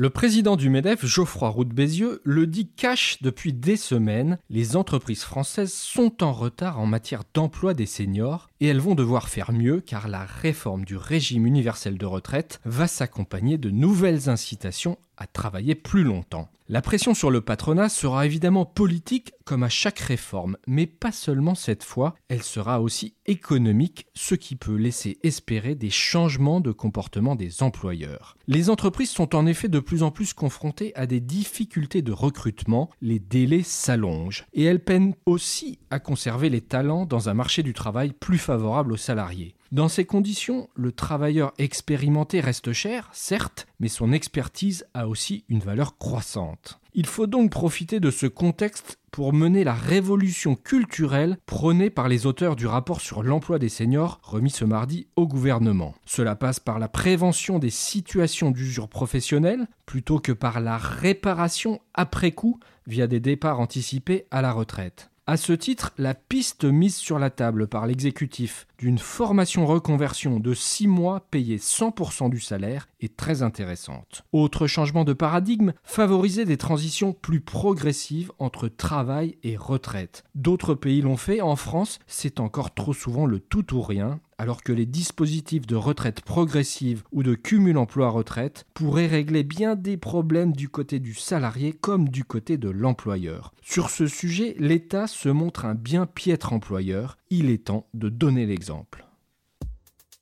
Le président du MEDEF, Geoffroy Roux Bézieux, le dit cash depuis des semaines, les entreprises françaises sont en retard en matière d'emploi des seniors et elles vont devoir faire mieux car la réforme du régime universel de retraite va s'accompagner de nouvelles incitations à travailler plus longtemps. La pression sur le patronat sera évidemment politique comme à chaque réforme, mais pas seulement cette fois, elle sera aussi économique, ce qui peut laisser espérer des changements de comportement des employeurs. Les entreprises sont en effet de plus en plus confrontées à des difficultés de recrutement, les délais s'allongent, et elles peinent aussi à conserver les talents dans un marché du travail plus favorable aux salariés. Dans ces conditions, le travailleur expérimenté reste cher, certes, mais son expertise a aussi une valeur croissante. Il faut donc profiter de ce contexte pour mener la révolution culturelle prônée par les auteurs du rapport sur l'emploi des seniors remis ce mardi au gouvernement. Cela passe par la prévention des situations d'usure professionnelle plutôt que par la réparation après coup via des départs anticipés à la retraite. À ce titre, la piste mise sur la table par l'exécutif d'une formation reconversion de 6 mois payée 100% du salaire est très intéressante. Autre changement de paradigme, favoriser des transitions plus progressives entre travail et retraite. D'autres pays l'ont fait, en France, c'est encore trop souvent le tout ou rien alors que les dispositifs de retraite progressive ou de cumul emploi-retraite pourraient régler bien des problèmes du côté du salarié comme du côté de l'employeur. Sur ce sujet, l'État se montre un bien piètre employeur, il est temps de donner l'exemple.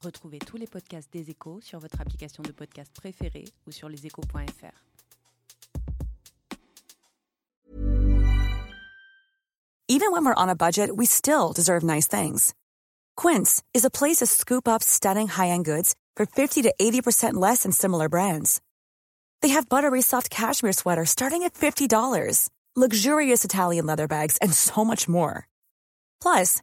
Retrouvez tous les podcasts des échos sur votre application de podcast préférée ou sur leséchos.fr. Even when we're on a budget, we still deserve nice things. Quince is a place to scoop up stunning high-end goods for 50 to 80% less than similar brands. They have buttery soft cashmere sweaters starting at $50, luxurious Italian leather bags, and so much more. Plus,